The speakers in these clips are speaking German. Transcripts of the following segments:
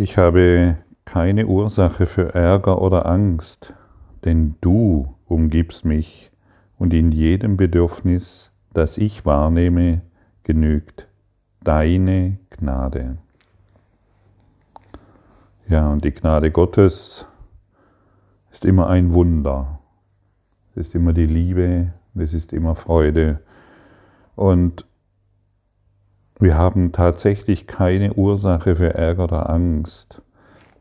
Ich habe keine Ursache für Ärger oder Angst, denn du umgibst mich und in jedem Bedürfnis, das ich wahrnehme, genügt deine Gnade. Ja, und die Gnade Gottes ist immer ein Wunder. Es ist immer die Liebe, es ist immer Freude. Und wir haben tatsächlich keine Ursache für Ärger oder Angst,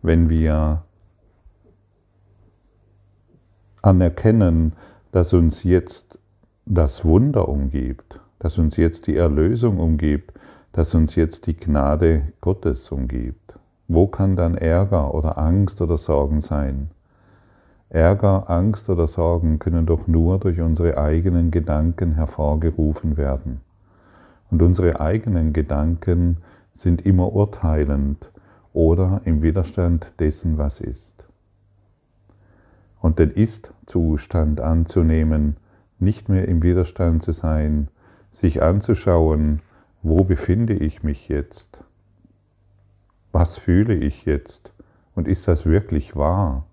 wenn wir anerkennen, dass uns jetzt das Wunder umgibt, dass uns jetzt die Erlösung umgibt, dass uns jetzt die Gnade Gottes umgibt. Wo kann dann Ärger oder Angst oder Sorgen sein? Ärger, Angst oder Sorgen können doch nur durch unsere eigenen Gedanken hervorgerufen werden. Und unsere eigenen Gedanken sind immer urteilend oder im Widerstand dessen, was ist. Und den Ist-Zustand anzunehmen, nicht mehr im Widerstand zu sein, sich anzuschauen, wo befinde ich mich jetzt? Was fühle ich jetzt? Und ist das wirklich wahr?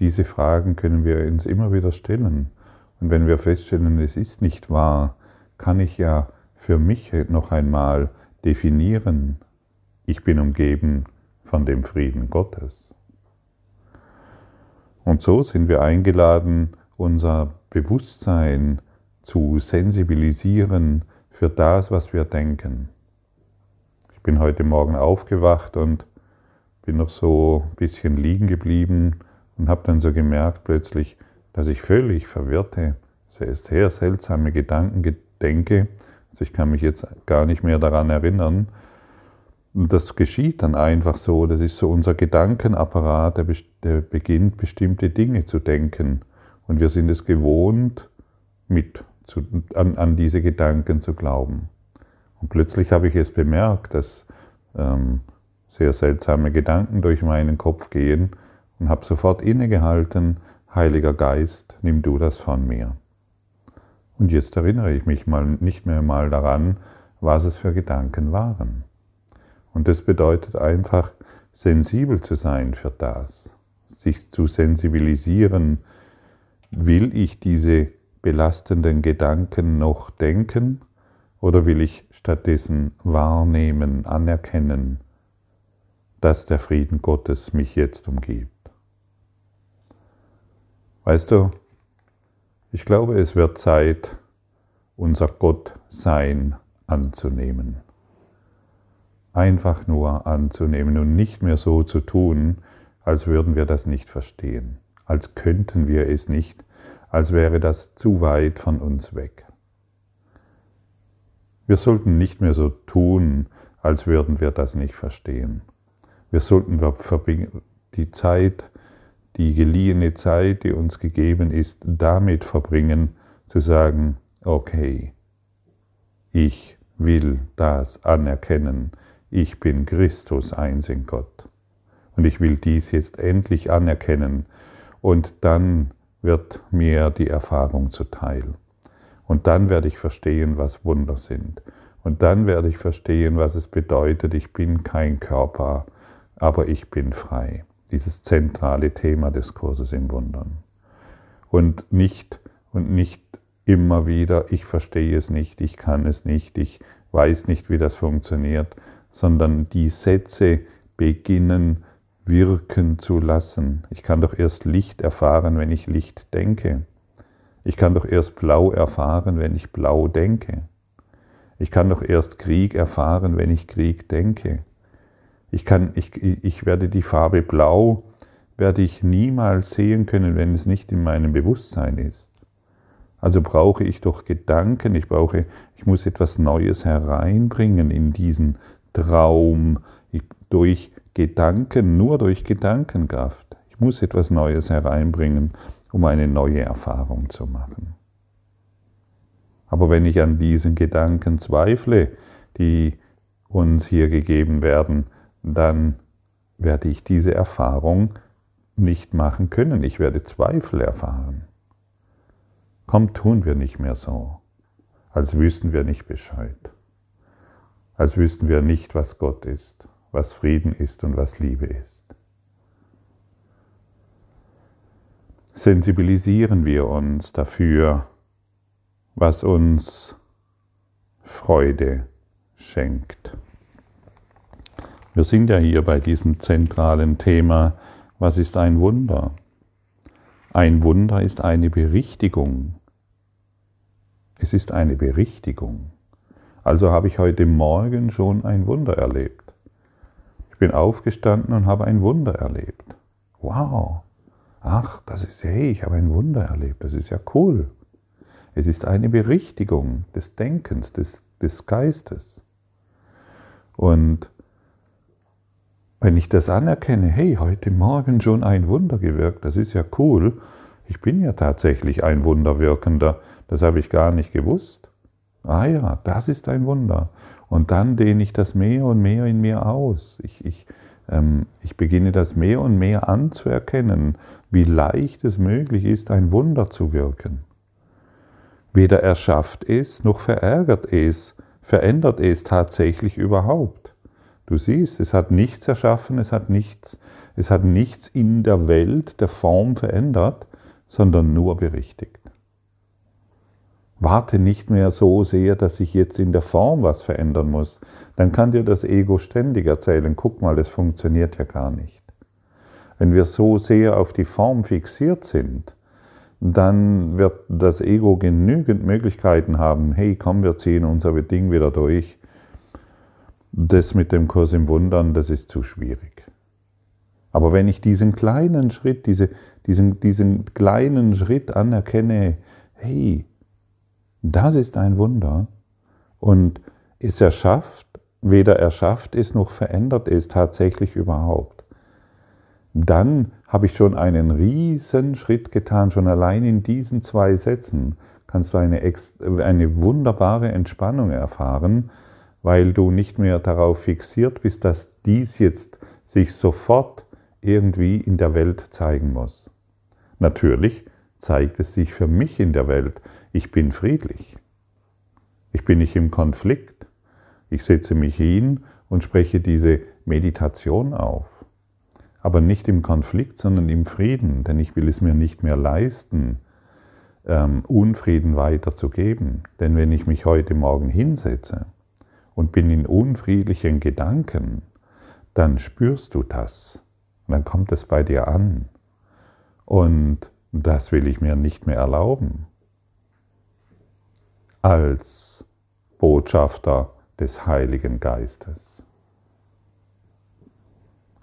Diese Fragen können wir uns immer wieder stellen. Und wenn wir feststellen, es ist nicht wahr, kann ich ja für mich noch einmal definieren, ich bin umgeben von dem Frieden Gottes. Und so sind wir eingeladen, unser Bewusstsein zu sensibilisieren für das, was wir denken. Ich bin heute Morgen aufgewacht und bin noch so ein bisschen liegen geblieben und habe dann so gemerkt plötzlich, dass ich völlig verwirrte, sehr, sehr seltsame Gedanken denke also ich kann mich jetzt gar nicht mehr daran erinnern. Und das geschieht dann einfach so. Das ist so unser Gedankenapparat, der, der beginnt bestimmte Dinge zu denken. Und wir sind es gewohnt, mit zu, an, an, diese Gedanken zu glauben. Und plötzlich habe ich es bemerkt, dass ähm, sehr seltsame Gedanken durch meinen Kopf gehen und habe sofort innegehalten, Heiliger Geist, nimm du das von mir. Und jetzt erinnere ich mich mal nicht mehr mal daran, was es für Gedanken waren. Und das bedeutet einfach, sensibel zu sein für das, sich zu sensibilisieren, will ich diese belastenden Gedanken noch denken oder will ich stattdessen wahrnehmen, anerkennen, dass der Frieden Gottes mich jetzt umgibt. Weißt du, ich glaube, es wird Zeit, unser Gottsein anzunehmen. Einfach nur anzunehmen und nicht mehr so zu tun, als würden wir das nicht verstehen, als könnten wir es nicht, als wäre das zu weit von uns weg. Wir sollten nicht mehr so tun, als würden wir das nicht verstehen. Wir sollten die Zeit die geliehene Zeit, die uns gegeben ist, damit verbringen, zu sagen, okay, ich will das anerkennen, ich bin Christus eins in Gott. Und ich will dies jetzt endlich anerkennen und dann wird mir die Erfahrung zuteil. Und dann werde ich verstehen, was Wunder sind. Und dann werde ich verstehen, was es bedeutet, ich bin kein Körper, aber ich bin frei dieses zentrale Thema des Kurses im Wundern. Und nicht, und nicht immer wieder, ich verstehe es nicht, ich kann es nicht, ich weiß nicht, wie das funktioniert, sondern die Sätze beginnen wirken zu lassen. Ich kann doch erst Licht erfahren, wenn ich Licht denke. Ich kann doch erst Blau erfahren, wenn ich Blau denke. Ich kann doch erst Krieg erfahren, wenn ich Krieg denke. Ich, kann, ich, ich werde die Farbe Blau, werde ich niemals sehen können, wenn es nicht in meinem Bewusstsein ist. Also brauche ich doch Gedanken, ich brauche, ich muss etwas Neues hereinbringen in diesen Traum ich, durch Gedanken, nur durch Gedankenkraft. Ich muss etwas Neues hereinbringen, um eine neue Erfahrung zu machen. Aber wenn ich an diesen Gedanken zweifle, die uns hier gegeben werden, dann werde ich diese Erfahrung nicht machen können. Ich werde Zweifel erfahren. Komm, tun wir nicht mehr so, als wüssten wir nicht Bescheid, als wüssten wir nicht, was Gott ist, was Frieden ist und was Liebe ist. Sensibilisieren wir uns dafür, was uns Freude schenkt. Wir sind ja hier bei diesem zentralen Thema, was ist ein Wunder? Ein Wunder ist eine Berichtigung. Es ist eine Berichtigung. Also habe ich heute Morgen schon ein Wunder erlebt. Ich bin aufgestanden und habe ein Wunder erlebt. Wow. Ach, das ist, hey, ich habe ein Wunder erlebt. Das ist ja cool. Es ist eine Berichtigung des Denkens, des, des Geistes. Und wenn ich das anerkenne, hey, heute Morgen schon ein Wunder gewirkt, das ist ja cool. Ich bin ja tatsächlich ein Wunderwirkender, das habe ich gar nicht gewusst. Ah ja, das ist ein Wunder. Und dann dehne ich das mehr und mehr in mir aus. Ich, ich, ähm, ich beginne das mehr und mehr anzuerkennen, wie leicht es möglich ist, ein Wunder zu wirken. Weder erschafft es noch verärgert es, verändert es tatsächlich überhaupt. Du siehst, es hat nichts erschaffen, es hat nichts, es hat nichts in der Welt der Form verändert, sondern nur berichtigt. Warte nicht mehr so sehr, dass ich jetzt in der Form was verändern muss. Dann kann dir das Ego ständig erzählen, guck mal, das funktioniert ja gar nicht. Wenn wir so sehr auf die Form fixiert sind, dann wird das Ego genügend Möglichkeiten haben, hey, komm, wir ziehen unser Ding wieder durch. Das mit dem Kurs im Wundern, das ist zu schwierig. Aber wenn ich diesen kleinen Schritt, diese, diesen, diesen kleinen Schritt anerkenne, hey, das ist ein Wunder und es erschafft, weder erschafft ist noch verändert ist tatsächlich überhaupt, dann habe ich schon einen riesen Schritt getan, schon allein in diesen zwei Sätzen kannst du eine, eine wunderbare Entspannung erfahren, weil du nicht mehr darauf fixiert bist, dass dies jetzt sich sofort irgendwie in der Welt zeigen muss. Natürlich zeigt es sich für mich in der Welt. Ich bin friedlich. Ich bin nicht im Konflikt. Ich setze mich hin und spreche diese Meditation auf aber nicht im Konflikt, sondern im Frieden, denn ich will es mir nicht mehr leisten, ähm, Unfrieden weiterzugeben. Denn wenn ich mich heute Morgen hinsetze und bin in unfriedlichen Gedanken, dann spürst du das, dann kommt es bei dir an. Und das will ich mir nicht mehr erlauben. Als Botschafter des Heiligen Geistes.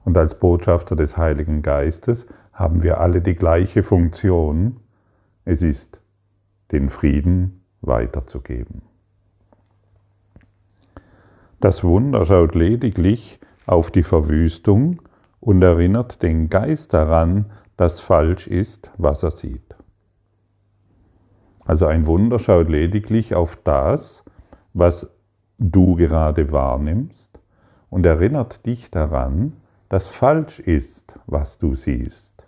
Und als Botschafter des Heiligen Geistes haben wir alle die gleiche Funktion. Es ist, den Frieden weiterzugeben. Das Wunder schaut lediglich auf die Verwüstung und erinnert den Geist daran, dass falsch ist, was er sieht. Also ein Wunder schaut lediglich auf das, was du gerade wahrnimmst und erinnert dich daran, das falsch ist, was du siehst.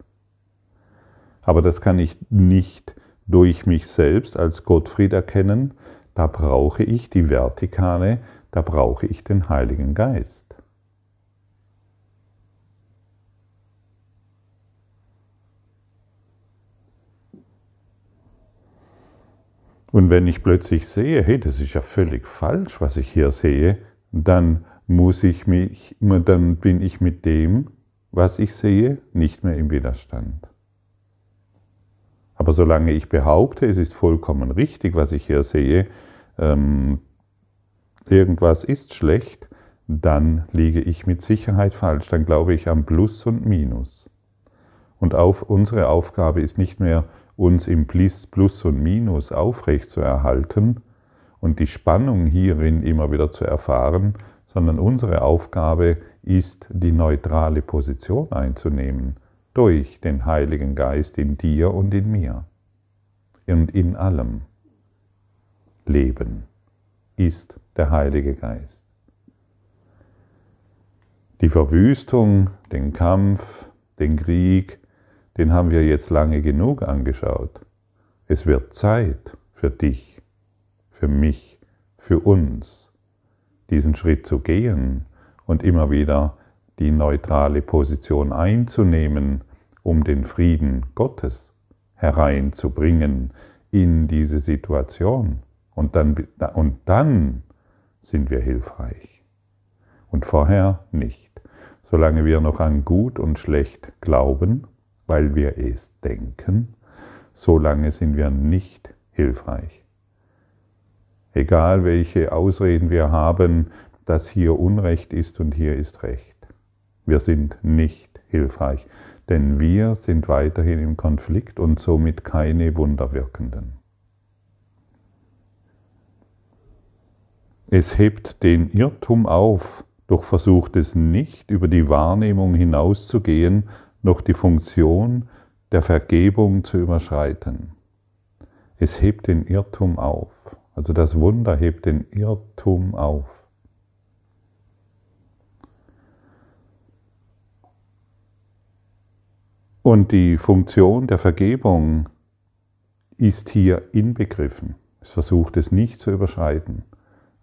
Aber das kann ich nicht durch mich selbst als Gottfried erkennen, da brauche ich die Vertikale, da brauche ich den Heiligen Geist. Und wenn ich plötzlich sehe, hey, das ist ja völlig falsch, was ich hier sehe, dann muss ich mich, dann bin ich mit dem, was ich sehe, nicht mehr im Widerstand. Aber solange ich behaupte, es ist vollkommen richtig, was ich hier sehe, ähm, irgendwas ist schlecht, dann liege ich mit Sicherheit falsch. Dann glaube ich am Plus und Minus. Und auf, unsere Aufgabe ist nicht mehr, uns im Plus und Minus aufrecht zu erhalten und die Spannung hierin immer wieder zu erfahren, sondern unsere Aufgabe ist, die neutrale Position einzunehmen durch den Heiligen Geist in dir und in mir und in allem. Leben ist der Heilige Geist. Die Verwüstung, den Kampf, den Krieg, den haben wir jetzt lange genug angeschaut. Es wird Zeit für dich, für mich, für uns diesen Schritt zu gehen und immer wieder die neutrale Position einzunehmen, um den Frieden Gottes hereinzubringen in diese Situation. Und dann, und dann sind wir hilfreich. Und vorher nicht. Solange wir noch an gut und schlecht glauben, weil wir es denken, solange sind wir nicht hilfreich. Egal welche Ausreden wir haben, dass hier Unrecht ist und hier ist Recht. Wir sind nicht hilfreich, denn wir sind weiterhin im Konflikt und somit keine Wunderwirkenden. Es hebt den Irrtum auf, doch versucht es nicht, über die Wahrnehmung hinauszugehen, noch die Funktion der Vergebung zu überschreiten. Es hebt den Irrtum auf. Also das Wunder hebt den Irrtum auf. Und die Funktion der Vergebung ist hier inbegriffen. Es versucht es nicht zu überschreiten.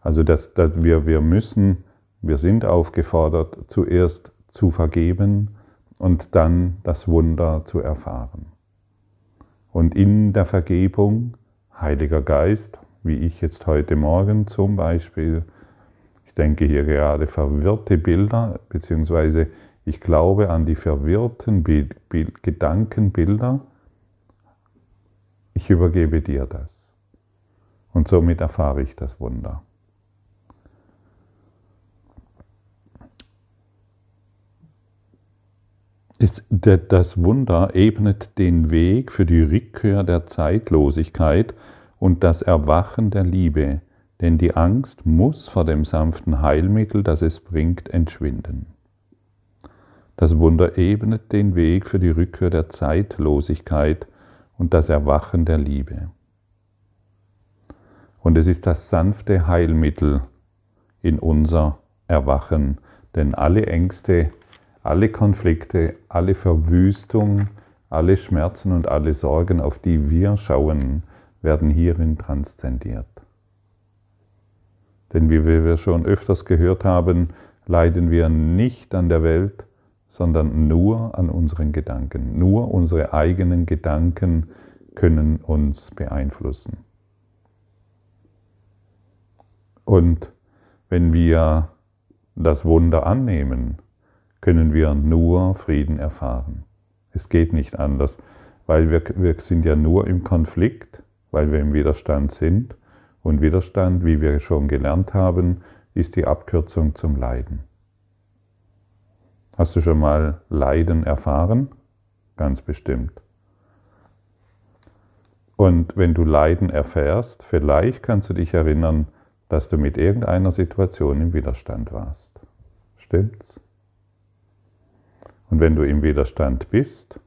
Also dass, dass wir, wir müssen, wir sind aufgefordert, zuerst zu vergeben und dann das Wunder zu erfahren. Und in der Vergebung, Heiliger Geist, wie ich jetzt heute Morgen zum Beispiel, ich denke hier gerade verwirrte Bilder, beziehungsweise ich glaube an die verwirrten Bild, Bild, Gedankenbilder. Ich übergebe dir das. Und somit erfahre ich das Wunder. Das Wunder ebnet den Weg für die Rückkehr der Zeitlosigkeit und das Erwachen der Liebe, denn die Angst muss vor dem sanften Heilmittel, das es bringt, entschwinden. Das Wunder ebnet den Weg für die Rückkehr der Zeitlosigkeit und das Erwachen der Liebe. Und es ist das sanfte Heilmittel in unser Erwachen, denn alle Ängste, alle Konflikte, alle Verwüstung, alle Schmerzen und alle Sorgen, auf die wir schauen, werden hierin transzendiert. Denn wie wir schon öfters gehört haben, leiden wir nicht an der Welt, sondern nur an unseren Gedanken. Nur unsere eigenen Gedanken können uns beeinflussen. Und wenn wir das Wunder annehmen, können wir nur Frieden erfahren. Es geht nicht anders, weil wir, wir sind ja nur im Konflikt, weil wir im Widerstand sind. Und Widerstand, wie wir schon gelernt haben, ist die Abkürzung zum Leiden. Hast du schon mal Leiden erfahren? Ganz bestimmt. Und wenn du Leiden erfährst, vielleicht kannst du dich erinnern, dass du mit irgendeiner Situation im Widerstand warst. Stimmt's? Und wenn du im Widerstand bist,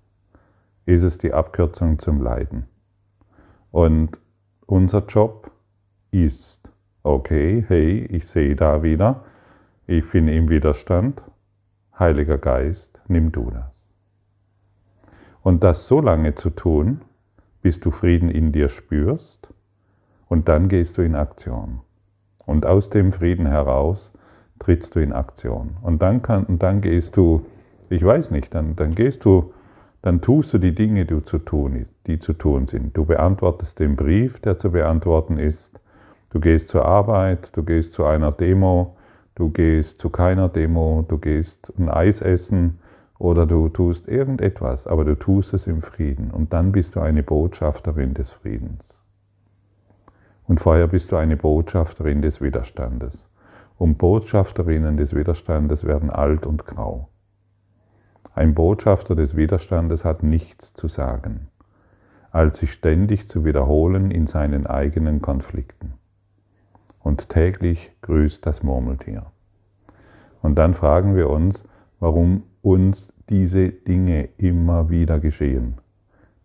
ist es die Abkürzung zum Leiden. Und unser Job ist, okay, hey, ich sehe da wieder, ich bin im Widerstand, Heiliger Geist, nimm du das. Und das so lange zu tun, bis du Frieden in dir spürst, und dann gehst du in Aktion. Und aus dem Frieden heraus trittst du in Aktion. Und dann, kann, und dann gehst du, ich weiß nicht, dann, dann gehst du, dann tust du die Dinge, die zu, tun, die zu tun sind. Du beantwortest den Brief, der zu beantworten ist. Du gehst zur Arbeit, du gehst zu einer Demo, du gehst zu keiner Demo, du gehst ein Eis essen oder du tust irgendetwas, aber du tust es im Frieden und dann bist du eine Botschafterin des Friedens. Und vorher bist du eine Botschafterin des Widerstandes. Und Botschafterinnen des Widerstandes werden alt und grau. Ein Botschafter des Widerstandes hat nichts zu sagen, als sich ständig zu wiederholen in seinen eigenen Konflikten und täglich grüßt das Murmeltier. Und dann fragen wir uns, warum uns diese Dinge immer wieder geschehen.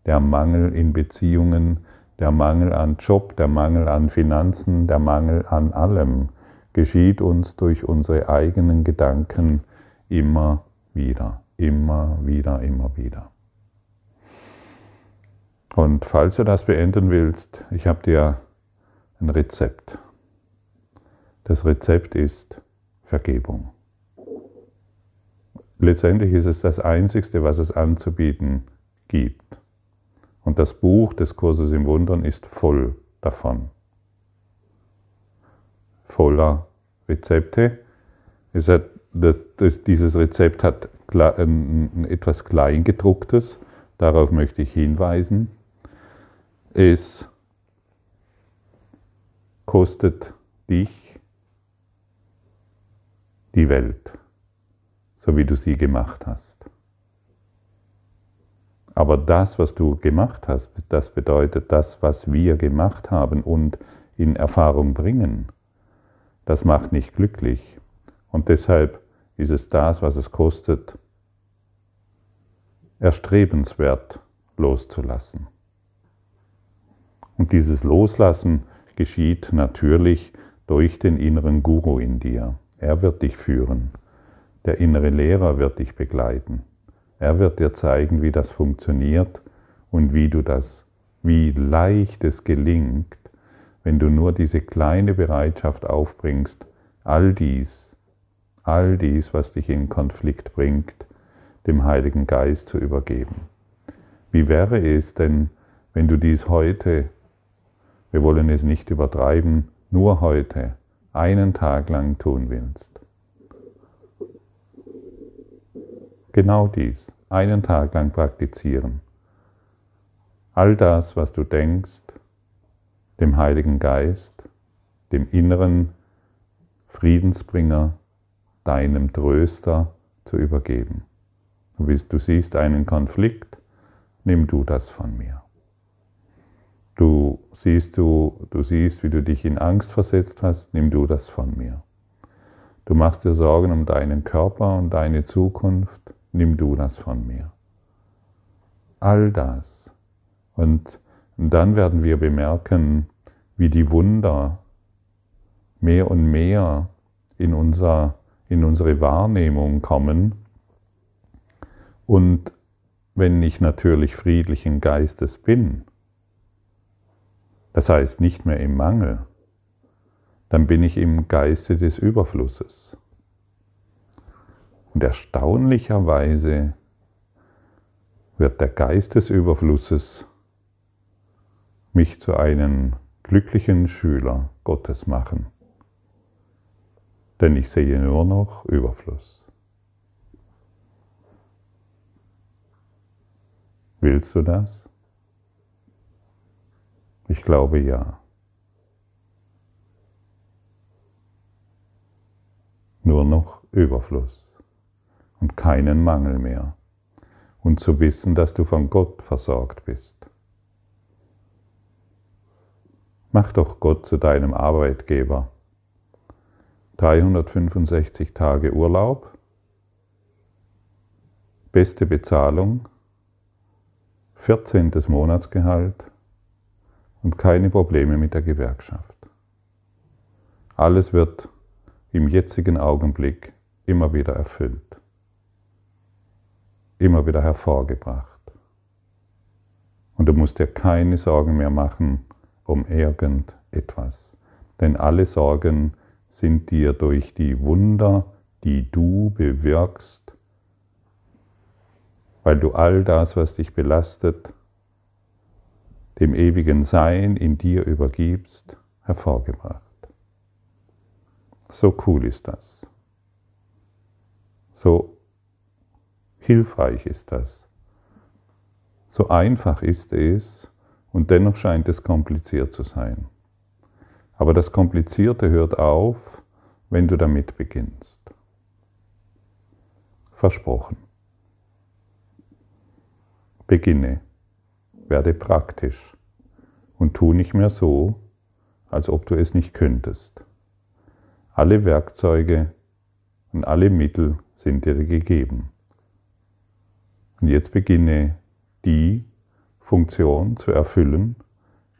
Der Mangel in Beziehungen, der Mangel an Job, der Mangel an Finanzen, der Mangel an allem geschieht uns durch unsere eigenen Gedanken immer wieder, immer wieder, immer wieder. Und falls du das beenden willst, ich habe dir ein Rezept. Das Rezept ist Vergebung. Letztendlich ist es das Einzigste, was es anzubieten gibt. Und das Buch des Kurses im Wundern ist voll davon. Voller Rezepte. Hat, das, das, dieses Rezept hat etwas Kleingedrucktes, darauf möchte ich hinweisen. Es kostet dich die Welt, so wie du sie gemacht hast. Aber das, was du gemacht hast, das bedeutet das, was wir gemacht haben und in Erfahrung bringen, das macht nicht glücklich. Und deshalb ist es das, was es kostet, erstrebenswert loszulassen. Und dieses Loslassen geschieht natürlich durch den inneren Guru in dir. Er wird dich führen. Der innere Lehrer wird dich begleiten. Er wird dir zeigen, wie das funktioniert und wie du das, wie leicht es gelingt, wenn du nur diese kleine Bereitschaft aufbringst, all dies, all dies, was dich in Konflikt bringt, dem Heiligen Geist zu übergeben. Wie wäre es denn, wenn du dies heute wir wollen es nicht übertreiben, nur heute, einen Tag lang tun willst. Genau dies, einen Tag lang praktizieren. All das, was du denkst, dem Heiligen Geist, dem inneren Friedensbringer, deinem Tröster zu übergeben. Du siehst einen Konflikt, nimm du das von mir. Du siehst, du, du siehst, wie du dich in Angst versetzt hast, nimm du das von mir. Du machst dir Sorgen um deinen Körper und deine Zukunft, nimm du das von mir. All das. Und, und dann werden wir bemerken, wie die Wunder mehr und mehr in, unser, in unsere Wahrnehmung kommen. Und wenn ich natürlich friedlichen Geistes bin, das heißt nicht mehr im Mangel, dann bin ich im Geiste des Überflusses. Und erstaunlicherweise wird der Geist des Überflusses mich zu einem glücklichen Schüler Gottes machen. Denn ich sehe nur noch Überfluss. Willst du das? Ich glaube ja. Nur noch Überfluss und keinen Mangel mehr. Und zu wissen, dass du von Gott versorgt bist. Mach doch Gott zu deinem Arbeitgeber. 365 Tage Urlaub, beste Bezahlung, 14. Monatsgehalt, und keine Probleme mit der Gewerkschaft. Alles wird im jetzigen Augenblick immer wieder erfüllt, immer wieder hervorgebracht. Und du musst dir keine Sorgen mehr machen um irgendetwas, denn alle Sorgen sind dir durch die Wunder, die du bewirkst, weil du all das, was dich belastet, dem ewigen Sein in dir übergibst, hervorgebracht. So cool ist das. So hilfreich ist das. So einfach ist es und dennoch scheint es kompliziert zu sein. Aber das Komplizierte hört auf, wenn du damit beginnst. Versprochen. Beginne werde praktisch und tu nicht mehr so, als ob du es nicht könntest. Alle Werkzeuge und alle Mittel sind dir gegeben. Und jetzt beginne die Funktion zu erfüllen,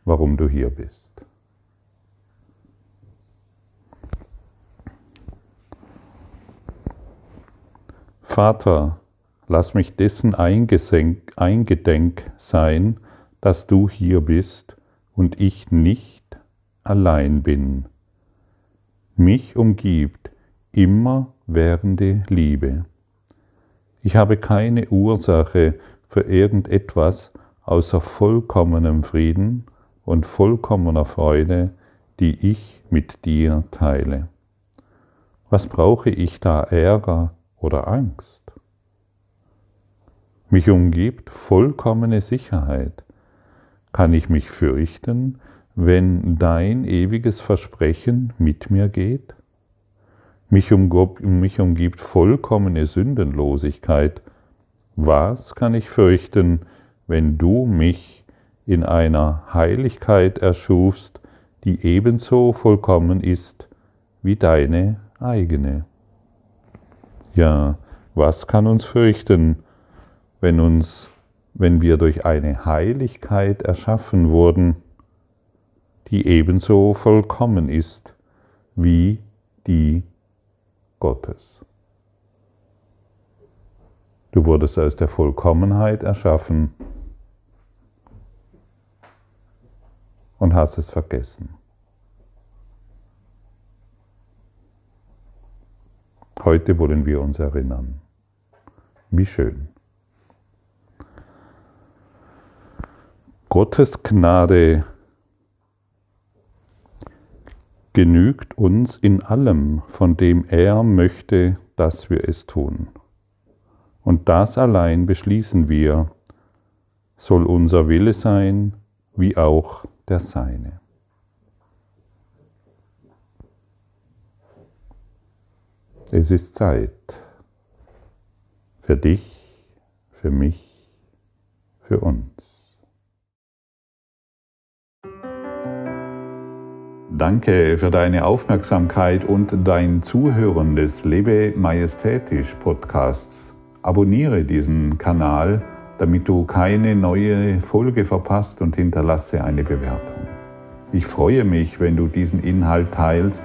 warum du hier bist. Vater, lass mich dessen eingedenk sein, dass du hier bist und ich nicht allein bin. Mich umgibt immer währende Liebe. Ich habe keine Ursache für irgendetwas außer vollkommenem Frieden und vollkommener Freude, die ich mit dir teile. Was brauche ich da Ärger oder Angst? Mich umgibt vollkommene Sicherheit. Kann ich mich fürchten, wenn dein ewiges Versprechen mit mir geht? Mich, umgibt vollkommene Sündenlosigkeit. Was kann ich fürchten, wenn du mich in einer Heiligkeit erschufst, die ebenso vollkommen ist wie deine eigene? Ja, was kann uns fürchten, wenn uns, wenn wir durch eine Heiligkeit erschaffen wurden, die ebenso vollkommen ist wie die Gottes. Du wurdest aus der Vollkommenheit erschaffen und hast es vergessen. Heute wollen wir uns erinnern. Wie schön. Gottes Gnade genügt uns in allem, von dem er möchte, dass wir es tun. Und das allein beschließen wir, soll unser Wille sein, wie auch der Seine. Es ist Zeit für dich, für mich, für uns. Danke für deine Aufmerksamkeit und dein Zuhören des Lebe Majestätisch Podcasts. Abonniere diesen Kanal, damit du keine neue Folge verpasst und hinterlasse eine Bewertung. Ich freue mich, wenn du diesen Inhalt teilst,